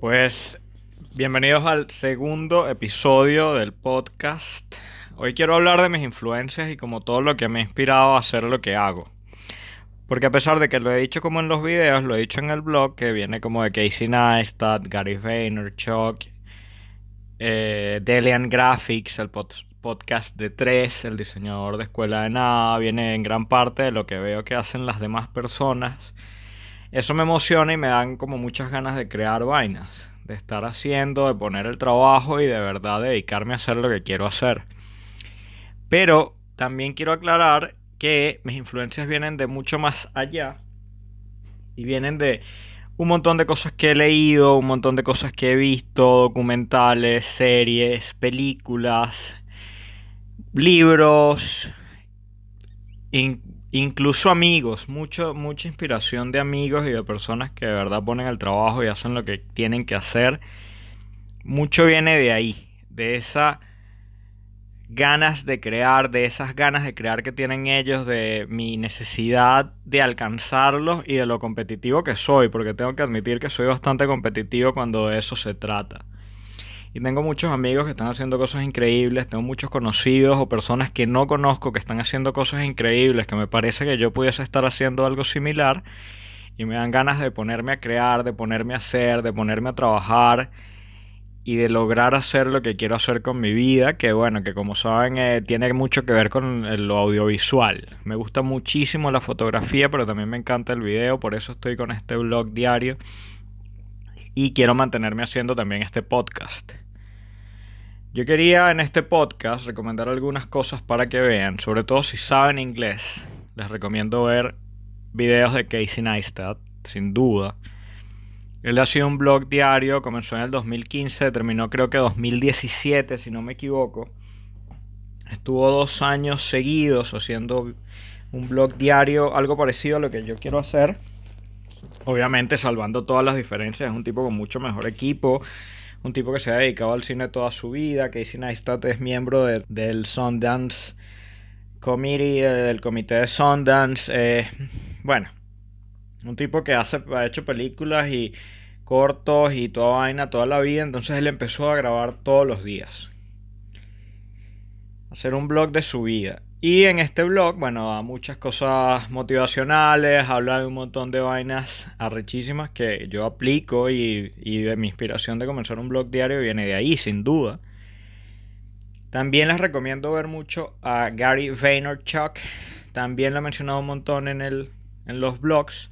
Pues bienvenidos al segundo episodio del podcast. Hoy quiero hablar de mis influencias y como todo lo que me ha inspirado a hacer lo que hago. Porque a pesar de que lo he dicho como en los videos, lo he dicho en el blog, que viene como de Casey Neistat, Gary Vaynerchuk, eh, Delian Graphics, el podcast de Tres, el diseñador de Escuela de Nada, viene en gran parte de lo que veo que hacen las demás personas. Eso me emociona y me dan como muchas ganas de crear vainas, de estar haciendo, de poner el trabajo y de verdad dedicarme a hacer lo que quiero hacer. Pero también quiero aclarar que mis influencias vienen de mucho más allá y vienen de un montón de cosas que he leído, un montón de cosas que he visto, documentales, series, películas, libros, incluso amigos, mucho, mucha inspiración de amigos y de personas que de verdad ponen el trabajo y hacen lo que tienen que hacer. Mucho viene de ahí, de esa ganas de crear, de esas ganas de crear que tienen ellos, de mi necesidad de alcanzarlos y de lo competitivo que soy, porque tengo que admitir que soy bastante competitivo cuando de eso se trata. Y tengo muchos amigos que están haciendo cosas increíbles, tengo muchos conocidos o personas que no conozco que están haciendo cosas increíbles, que me parece que yo pudiese estar haciendo algo similar y me dan ganas de ponerme a crear, de ponerme a hacer, de ponerme a trabajar y de lograr hacer lo que quiero hacer con mi vida, que bueno, que como saben eh, tiene mucho que ver con lo audiovisual. Me gusta muchísimo la fotografía, pero también me encanta el video, por eso estoy con este blog diario y quiero mantenerme haciendo también este podcast. Yo quería en este podcast recomendar algunas cosas para que vean, sobre todo si saben inglés. Les recomiendo ver videos de Casey Neistat, sin duda. Él ha sido un blog diario, comenzó en el 2015, terminó creo que 2017, si no me equivoco. Estuvo dos años seguidos haciendo un blog diario, algo parecido a lo que yo quiero hacer. Obviamente salvando todas las diferencias, es un tipo con mucho mejor equipo, un tipo que se ha dedicado al cine toda su vida. Casey Neistat es miembro del Sundance Committee, del comité de Sundance. Eh, bueno, un tipo que hace, ha hecho películas y cortos y toda vaina toda la vida, entonces él empezó a grabar todos los días. Hacer un blog de su vida. Y en este blog, bueno, da muchas cosas motivacionales, habla de un montón de vainas arrechísimas que yo aplico y, de mi inspiración de comenzar un blog diario viene de ahí, sin duda. También les recomiendo ver mucho a Gary Vaynerchuk. También lo he mencionado un montón en, el, en los blogs.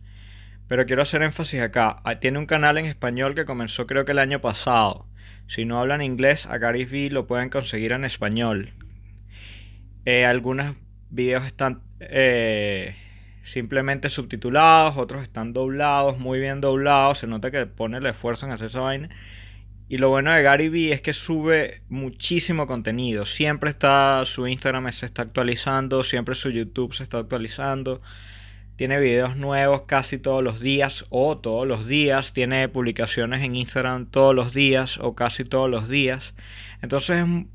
Pero quiero hacer énfasis acá. Ah, tiene un canal en español que comenzó creo que el año pasado. Si no hablan inglés, a Gary V lo pueden conseguir en español. Eh, algunos videos están eh, simplemente subtitulados, otros están doblados, muy bien doblados. Se nota que pone el esfuerzo en hacer esa vaina. Y lo bueno de Gary Vee es que sube muchísimo contenido. Siempre está su Instagram se está actualizando, siempre su YouTube se está actualizando. Tiene videos nuevos casi todos los días o todos los días. Tiene publicaciones en Instagram todos los días o casi todos los días. Entonces es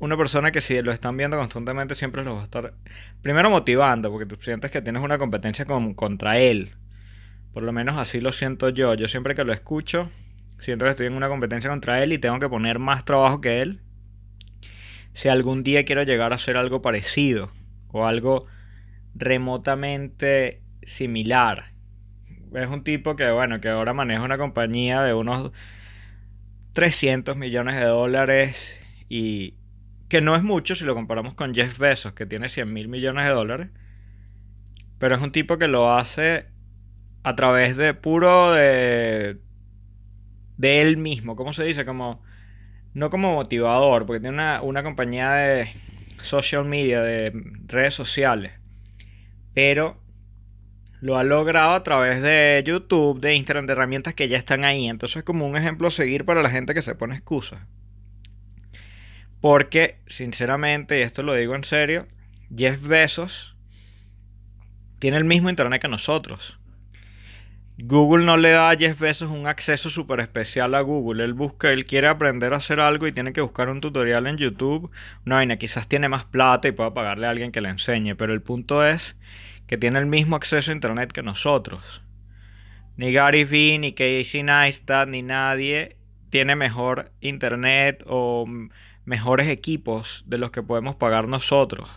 una persona que si lo están viendo constantemente siempre los va a estar primero motivando porque tú sientes que tienes una competencia contra él. Por lo menos así lo siento yo. Yo siempre que lo escucho siento que estoy en una competencia contra él y tengo que poner más trabajo que él. Si algún día quiero llegar a hacer algo parecido o algo remotamente similar. Es un tipo que, bueno, que ahora maneja una compañía de unos 300 millones de dólares y que no es mucho si lo comparamos con Jeff Bezos, que tiene 100 mil millones de dólares. Pero es un tipo que lo hace a través de puro de, de él mismo. ¿Cómo se dice? Como, no como motivador, porque tiene una, una compañía de social media, de redes sociales pero lo ha logrado a través de YouTube, de Instagram, de herramientas que ya están ahí. Entonces es como un ejemplo a seguir para la gente que se pone excusas. Porque, sinceramente, y esto lo digo en serio, Jeff Bezos tiene el mismo internet que nosotros. Google no le da a Jeff Bezos un acceso súper especial a Google. Él busca, él quiere aprender a hacer algo y tiene que buscar un tutorial en YouTube. No, vaina, quizás tiene más plata y pueda pagarle a alguien que le enseñe. Pero el punto es que tiene el mismo acceso a Internet que nosotros. Ni Gary Vee, ni Casey Neistat, ni nadie tiene mejor internet o mejores equipos de los que podemos pagar nosotros.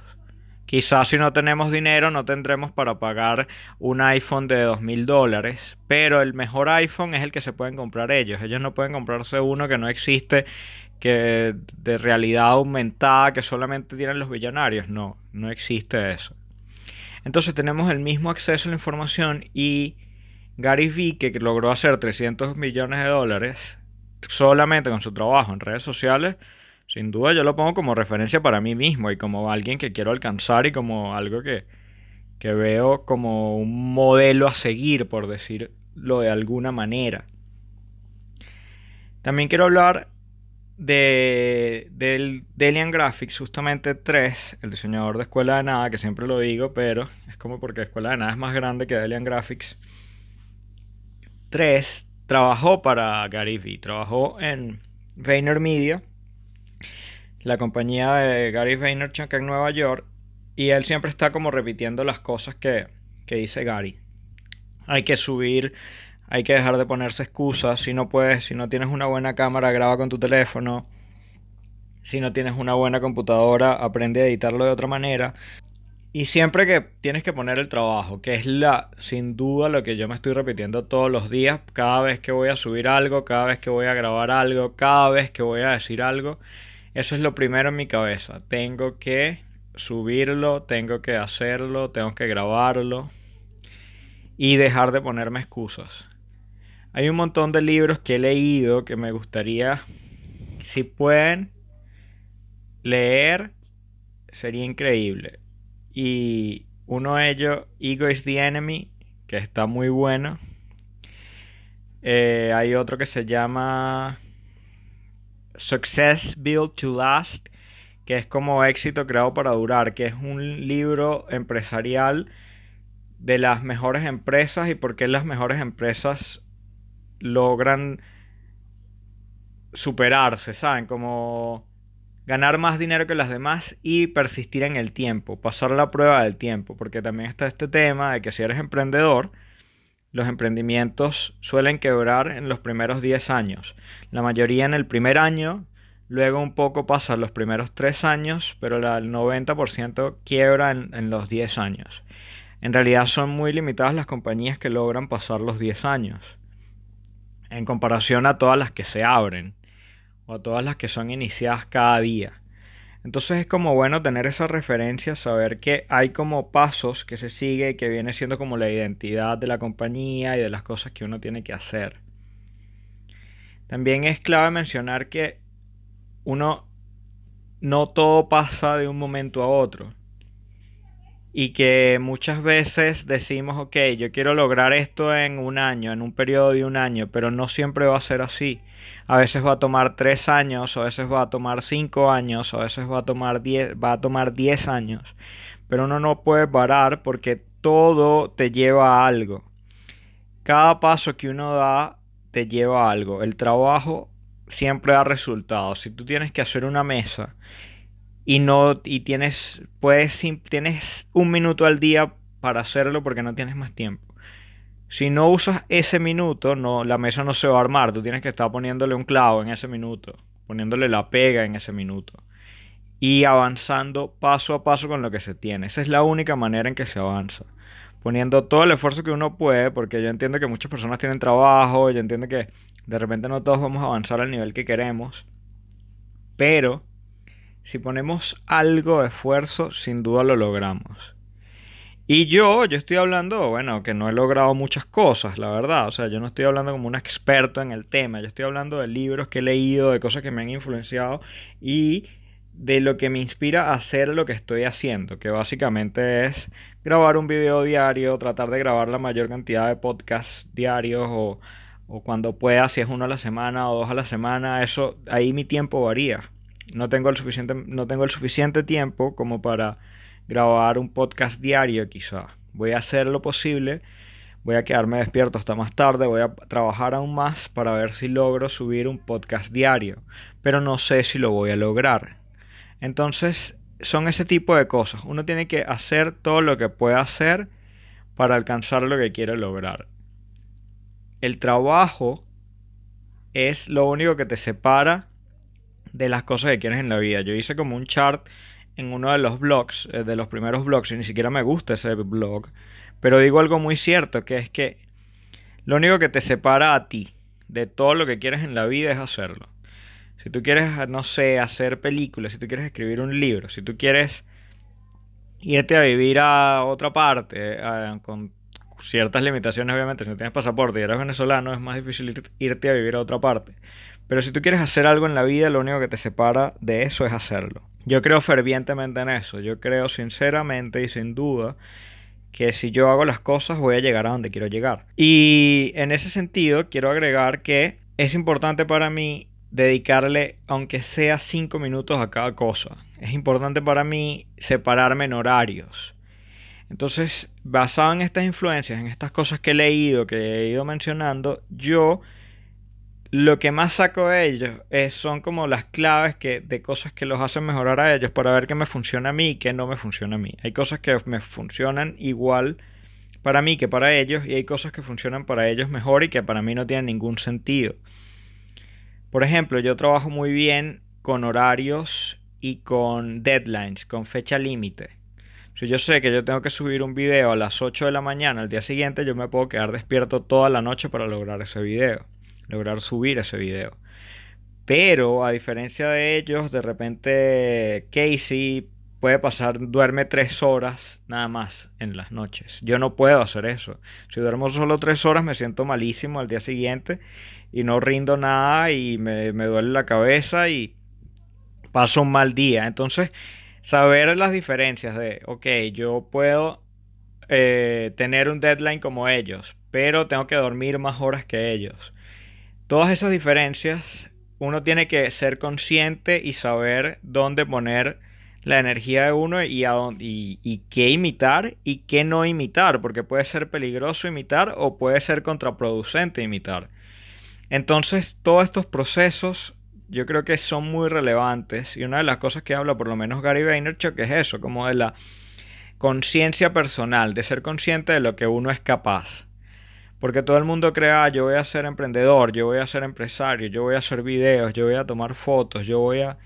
Quizás si no tenemos dinero no tendremos para pagar un iPhone de dos mil dólares, pero el mejor iPhone es el que se pueden comprar ellos. Ellos no pueden comprarse uno que no existe, que de realidad aumentada, que solamente tienen los billonarios. No, no existe eso. Entonces tenemos el mismo acceso a la información y Gary Vee, que logró hacer 300 millones de dólares solamente con su trabajo en redes sociales, sin duda yo lo pongo como referencia para mí mismo y como alguien que quiero alcanzar y como algo que, que veo como un modelo a seguir, por decirlo de alguna manera. También quiero hablar de, del Delian Graphics, justamente 3, el diseñador de Escuela de Nada, que siempre lo digo, pero es como porque Escuela de Nada es más grande que Delian Graphics. 3 trabajó para Gary Vee, trabajó en VaynerMedia, la compañía de Gary Vaynerchuk en Nueva York, y él siempre está como repitiendo las cosas que, que dice Gary. Hay que subir hay que dejar de ponerse excusas. Si no puedes, si no tienes una buena cámara, graba con tu teléfono. Si no tienes una buena computadora, aprende a editarlo de otra manera. Y siempre que tienes que poner el trabajo, que es la, sin duda, lo que yo me estoy repitiendo todos los días, cada vez que voy a subir algo, cada vez que voy a grabar algo, cada vez que voy a decir algo, eso es lo primero en mi cabeza. Tengo que subirlo, tengo que hacerlo, tengo que grabarlo y dejar de ponerme excusas. Hay un montón de libros que he leído que me gustaría, si pueden leer, sería increíble. Y uno de ellos, Ego is the Enemy, que está muy bueno. Eh, hay otro que se llama Success Built to Last, que es como éxito creado para durar, que es un libro empresarial de las mejores empresas y por qué las mejores empresas logran superarse, ¿saben? Como ganar más dinero que las demás y persistir en el tiempo, pasar la prueba del tiempo, porque también está este tema de que si eres emprendedor, los emprendimientos suelen quebrar en los primeros 10 años, la mayoría en el primer año, luego un poco pasa los primeros 3 años, pero el 90% quiebra en, los 10 años. En realidad son muy limitadas las compañías que logran pasar los 10 años en comparación a todas las que se abren o a todas las que son iniciadas cada día. Entonces es como bueno tener esa referencia, saber que hay como pasos que se sigue que viene siendo como la identidad de la compañía y de las cosas que uno tiene que hacer. También es clave mencionar que uno no todo pasa de un momento a otro y que muchas veces decimos, ok, yo quiero lograr esto en un año, en un periodo de un año, pero no siempre va a ser así. A veces va a tomar tres años, a veces va a tomar cinco años, a veces va a tomar diez, va a tomar diez años. Pero uno no puede parar porque todo te lleva a algo. Cada paso que uno da te lleva a algo. El trabajo siempre da resultados. Si tú tienes que hacer una mesa y no y tienes puedes tienes un minuto al día para hacerlo porque no tienes más tiempo. Si no usas ese minuto, no la mesa no se va a armar, tú tienes que estar poniéndole un clavo en ese minuto, poniéndole la pega en ese minuto y avanzando paso a paso con lo que se tiene. Esa es la única manera en que se avanza. Poniendo todo el esfuerzo que uno puede, porque yo entiendo que muchas personas tienen trabajo, yo entiendo que de repente no todos vamos a avanzar al nivel que queremos, pero si ponemos algo de esfuerzo, sin duda lo logramos. Y yo, yo estoy hablando, bueno, que no he logrado muchas cosas, la verdad. O sea, yo no estoy hablando como un experto en el tema. Yo estoy hablando de libros que he leído, de cosas que me han influenciado y de lo que me inspira a hacer lo que estoy haciendo, que básicamente es grabar un video diario, tratar de grabar la mayor cantidad de podcasts diarios o, o cuando pueda, si es uno a la semana o dos a la semana, eso ahí mi tiempo varía no tengo el suficiente, no tengo el suficiente tiempo como para grabar un podcast diario quizá. Voy a hacer lo posible, voy a quedarme despierto hasta más tarde, voy a trabajar aún más para ver si logro subir un podcast diario, pero no sé si lo voy a lograr. Entonces, son ese tipo de cosas. Uno tiene que hacer todo lo que pueda hacer para alcanzar lo que quiere lograr. el trabajo es lo único que te separa de las cosas que quieres en la vida. Yo hice como un chart en uno de los blogs, eh, de los primeros blogs, y ni siquiera me gusta ese blog, pero digo algo muy cierto, que es que lo único que te separa a ti de todo lo que quieres en la vida es hacerlo. Si tú quieres, no sé, hacer películas, si tú quieres escribir un libro, si tú quieres irte a vivir a otra parte, con ciertas limitaciones obviamente, si no tienes pasaporte y eres venezolano es más difícil irte a vivir a otra parte. Pero si tú quieres hacer algo en la vida, lo único que te separa de eso es hacerlo. Yo creo fervientemente en eso, yo creo sinceramente y sin duda que si yo hago las cosas voy a llegar a donde quiero llegar. Y en ese sentido quiero agregar que es importante para mí dedicarle aunque sea 5 minutos a cada cosa. Es importante para mí separarme en horarios. Entonces, basado en estas influencias, en estas cosas que he leído, que he ido mencionando, yo lo que más saco de ellos es, son como las claves que, de cosas que los hacen mejorar a ellos para ver qué me funciona a mí y qué no me funciona a mí. Hay cosas que me funcionan igual para mí que para ellos y hay cosas que funcionan para ellos mejor y que para mí no tienen ningún sentido. Por ejemplo, yo trabajo muy bien con horarios y con deadlines, con fecha límite. Si yo sé que yo tengo que subir un video a las 8 de la mañana al día siguiente, yo me puedo quedar despierto toda la noche para lograr ese video, lograr subir ese video. Pero a diferencia de ellos, de repente Casey puede pasar, duerme tres horas nada más en las noches. Yo no puedo hacer eso. Si duermo solo tres horas me siento malísimo al día siguiente y no rindo nada y me, me duele la cabeza y paso un mal día. Entonces, saber las diferencias de, ok, yo puedo eh, tener un deadline como ellos, pero tengo que dormir más horas que ellos. Todas esas diferencias, uno tiene que ser consciente y saber dónde poner la energía de uno y, a y, y, qué imitar y qué no imitar, porque puede ser peligroso imitar o puede ser contraproducente imitar. Entonces, todos estos procesos yo creo que son muy relevantes y una de las cosas que habla por lo menos Gary Vaynerchuk es eso, como de la conciencia personal, de ser consciente de lo que uno es capaz. Porque todo el mundo crea, ah, yo voy a ser emprendedor, yo voy a ser empresario, yo voy a hacer videos, yo voy a tomar fotos, yo voy a,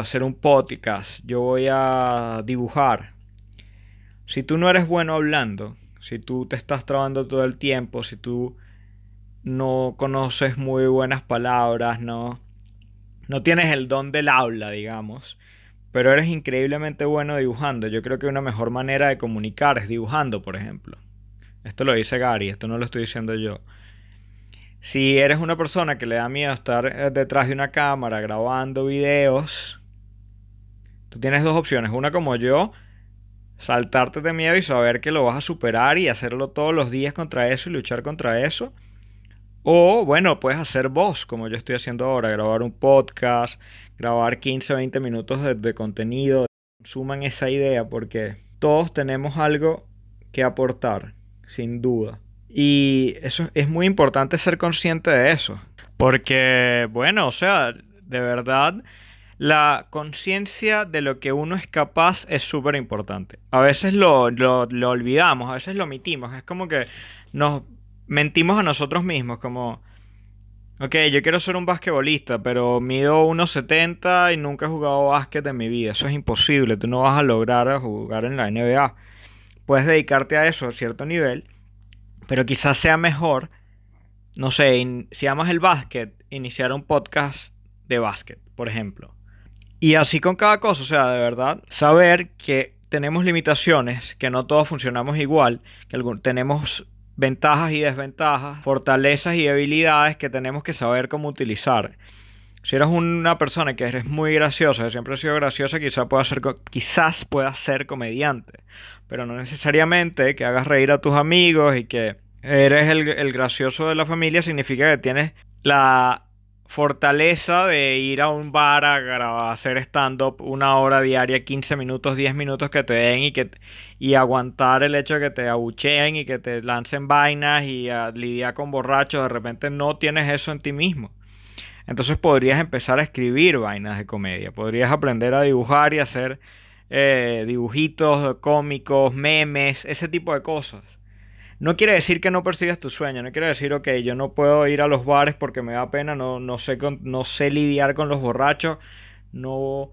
hacer un podcast, yo voy a dibujar. Si tú no eres bueno hablando, si tú te estás trabando todo el tiempo, si tú no conoces muy buenas palabras, no, no tienes el don del habla, digamos, pero eres increíblemente bueno dibujando. Yo creo que una mejor manera de comunicar es dibujando, por ejemplo. Esto lo dice Gary, esto no lo estoy diciendo yo. Si eres una persona que le da miedo estar eh, detrás de una cámara grabando videos, tú tienes dos opciones. Una como yo, saltarte de miedo y saber que lo vas a superar y hacerlo todos los días contra eso y luchar contra eso. O bueno, puedes hacer voz, como yo estoy haciendo ahora, grabar un podcast, grabar 15 o 20 minutos de, contenido. Suman esa idea porque todos tenemos algo que aportar, sin duda. Y eso es muy importante ser consciente de eso. Porque, bueno, o sea, de verdad, la conciencia de lo que uno es capaz es súper importante. A veces lo, lo, olvidamos, a veces lo omitimos. Es como que nos mentimos a nosotros mismos, como, ok, yo quiero ser un basquetbolista, pero mido 1,70 y nunca he jugado básquet en mi vida. Eso es imposible, tú no vas a lograr jugar en la NBA. Puedes dedicarte a eso a cierto nivel, pero quizás sea mejor, no sé, si amas el básquet, iniciar un podcast de básquet, por ejemplo. Y así con cada cosa, o sea, de verdad, saber que tenemos limitaciones, que no todos funcionamos igual, que tenemos ventajas y desventajas, fortalezas y debilidades que tenemos que saber cómo utilizar. Si eres una persona que eres muy graciosa, siempre ha sido graciosa, quizás pueda ser, quizás puedas ser comediante. Pero no necesariamente que hagas reír a tus amigos y que eres el, gracioso de la familia significa que tienes la fortaleza de ir a un bar a, hacer stand-up una hora diaria, 15 minutos, 10 minutos que te den y, que, y aguantar el hecho de que te abucheen y que te lancen vainas y lidiar con borrachos, de repente no tienes eso en ti mismo. Entonces podrías empezar a escribir vainas de comedia, podrías aprender a dibujar y hacer eh, dibujitos cómicos, memes, ese tipo de cosas. No quiere decir que no persigas tu sueño, no quiere decir, ok, yo no puedo ir a los bares porque me da pena, no, no, sé, no sé lidiar con los borrachos, no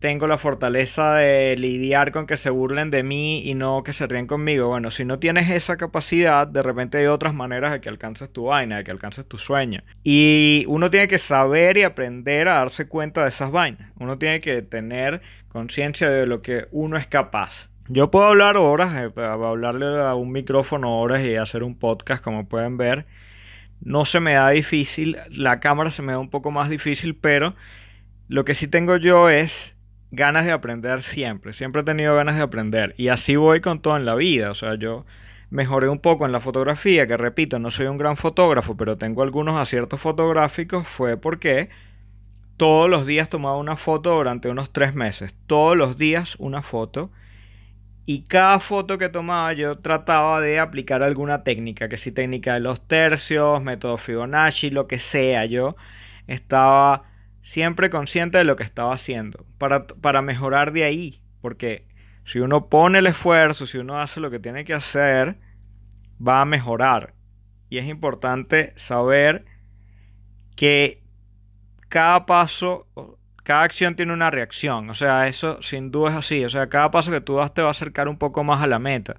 tengo la fortaleza de lidiar con que se burlen de mí y no que se ríen conmigo. Bueno, si no tienes esa capacidad, de repente hay otras maneras de que alcances tu vaina, de que alcances tu sueño. Y uno tiene que saber y aprender a darse cuenta de esas vainas. Uno tiene que tener conciencia de lo que uno es capaz. Yo puedo hablar horas, eh, hablarle a un micrófono horas y hacer un podcast, como pueden ver. No se me da difícil, la cámara se me da un poco más difícil, pero lo que sí tengo yo es ganas de aprender siempre. Siempre he tenido ganas de aprender. Y así voy con todo en la vida. O sea, yo mejoré un poco en la fotografía, que repito, no soy un gran fotógrafo, pero tengo algunos aciertos fotográficos. Fue porque todos los días tomaba una foto durante unos tres meses. Todos los días una foto. Y cada foto que tomaba yo trataba de aplicar alguna técnica, que si técnica de los tercios, método Fibonacci, lo que sea. Yo estaba siempre consciente de lo que estaba haciendo, para, para mejorar de ahí, porque si uno pone el esfuerzo, si uno hace lo que tiene que hacer, va a mejorar. Y es importante saber que cada paso, cada acción tiene una reacción. O sea, eso sin duda es así. O sea, cada paso que tú das te va a acercar un poco más a la meta.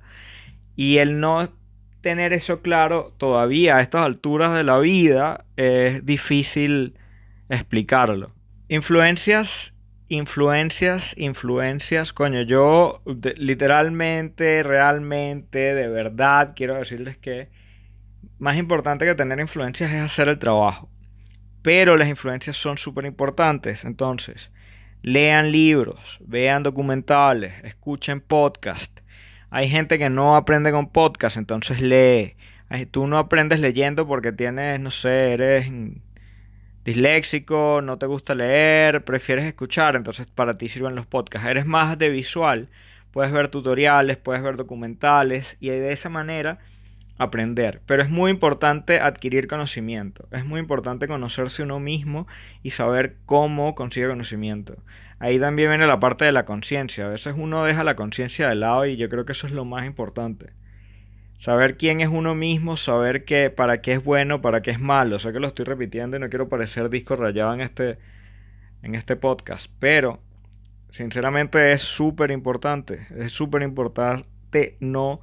Y el no tener eso claro todavía a estas alturas de la vida es difícil explicarlo. Influencias, influencias, influencias. Coño, yo literalmente, realmente, de verdad, quiero decirles que más importante que tener influencias es hacer el trabajo. Pero las influencias son súper importantes. Entonces, lean libros, vean documentales, escuchen podcast. Hay gente que no aprende con podcast, entonces lee. Tú no aprendes leyendo porque tienes, no sé, eres disléxico, no te gusta leer, prefieres escuchar, entonces para ti sirven los podcasts. Eres más de visual, puedes ver tutoriales, puedes ver documentales y de esa manera aprender. Pero es muy importante adquirir conocimiento, es muy importante conocerse uno mismo y saber cómo consigue conocimiento. Ahí también viene la parte de la conciencia. A veces uno deja la conciencia de lado y yo creo que eso es lo más importante. Saber quién es uno mismo, saber que, para qué es bueno, para qué es malo. Sé que lo estoy repitiendo y no quiero parecer disco rayado en este, en este podcast. Pero, sinceramente, es súper importante. Es súper importante no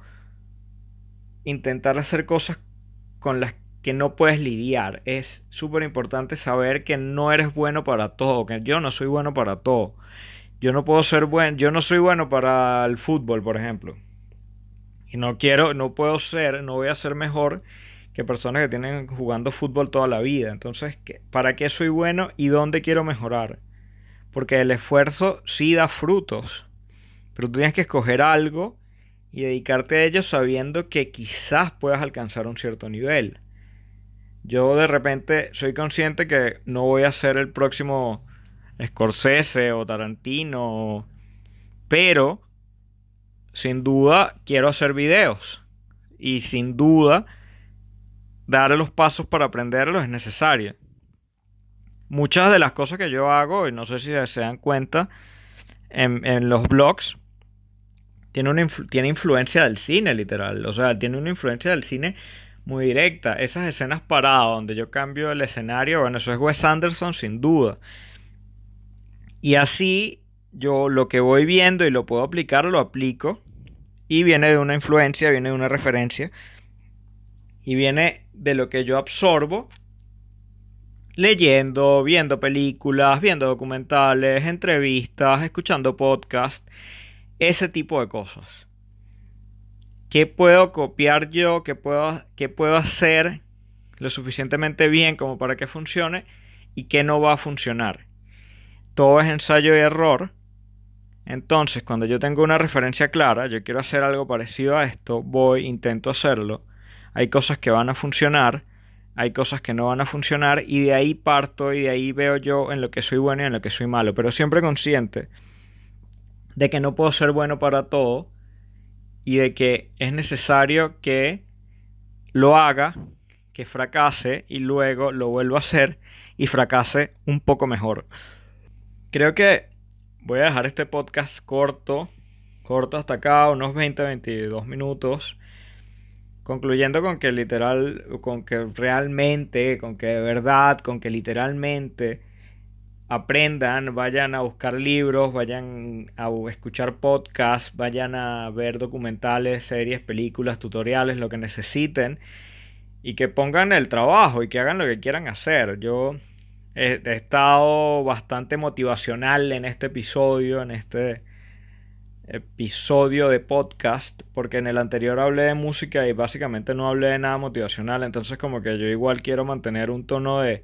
intentar hacer cosas con las que no puedes lidiar. Es súper importante saber que no eres bueno para todo. Que yo no soy bueno para todo. Yo no puedo ser bueno. Yo no soy bueno para el fútbol, por ejemplo. Y no quiero, no puedo ser, no voy a ser mejor que personas que tienen jugando fútbol toda la vida. Entonces, ¿para qué soy bueno y dónde quiero mejorar? Porque el esfuerzo sí da frutos. Pero tú tienes que escoger algo y dedicarte a ello sabiendo que quizás puedas alcanzar un cierto nivel. Yo de repente soy consciente que no voy a ser el próximo Scorsese o Tarantino, pero sin duda quiero hacer videos y sin duda dar los pasos para aprenderlos es necesario. Muchas de las cosas que yo hago, y no sé si se dan cuenta, en, los blogs, tiene, una tiene influencia del cine, literal. O sea, tiene una influencia del cine muy directa. Esas escenas paradas donde yo cambio el escenario, bueno, eso es Wes Anderson sin duda. Y así yo lo que voy viendo y lo puedo aplicar, lo aplico. Y viene de una influencia, viene de una referencia. Y viene de lo que yo absorbo leyendo, viendo películas, viendo documentales, entrevistas, escuchando podcasts, ese tipo de cosas. ¿Qué puedo copiar yo? ¿Qué puedo, hacer lo suficientemente bien como para que funcione? ¿Y qué no va a funcionar? Todo es ensayo y error entonces, cuando yo tengo una referencia clara, yo quiero hacer algo parecido a esto, voy, intento hacerlo. Hay cosas que van a funcionar, hay cosas que no van a funcionar y de ahí parto y de ahí veo yo en lo que soy bueno y en lo que soy malo, pero siempre consciente de que no puedo ser bueno para todo y de que es necesario que lo haga, que fracase y luego lo vuelva a hacer y fracase un poco mejor. Creo que voy a dejar este podcast corto, corto hasta acá, unos 20, 22 minutos. concluyendo con que literal, con que realmente, con que de verdad, con que literalmente aprendan, vayan a buscar libros, vayan a escuchar podcasts, vayan a ver documentales, series, películas, tutoriales, lo que necesiten y que pongan el trabajo y que hagan lo que quieran hacer. Yo he, estado bastante motivacional en este episodio, en este episodio de podcast, porque en el anterior hablé de música y básicamente no hablé de nada motivacional, entonces como que yo igual quiero mantener un tono de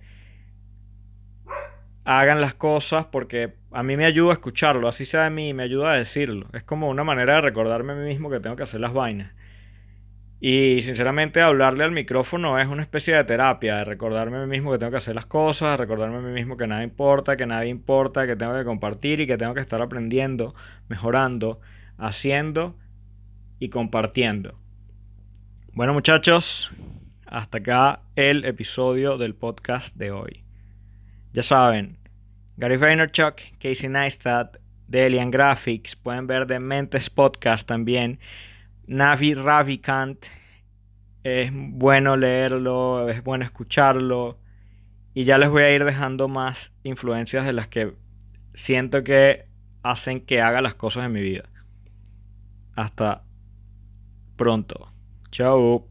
hagan las cosas porque a mí me ayuda a escucharlo, así sea de mí, me ayuda a decirlo. Es como una manera de recordarme a mí mismo que tengo que hacer las vainas. Y sinceramente hablarle al micrófono es una especie de terapia, de recordarme a mí mismo que tengo que hacer las cosas, recordarme a mí mismo que nada importa, que nada importa, que tengo que compartir y que tengo que estar aprendiendo, mejorando, haciendo y compartiendo. Bueno muchachos, hasta acá el episodio del podcast de hoy. Ya saben, Gary Vaynerchuk, Casey Neistat, de Alien Graphics, pueden ver de Mentes Podcast también. Navi Ravikant, es bueno leerlo, es bueno escucharlo. Y ya les voy a ir dejando más influencias de las que siento que hacen que haga las cosas en mi vida. Hasta pronto. Chao.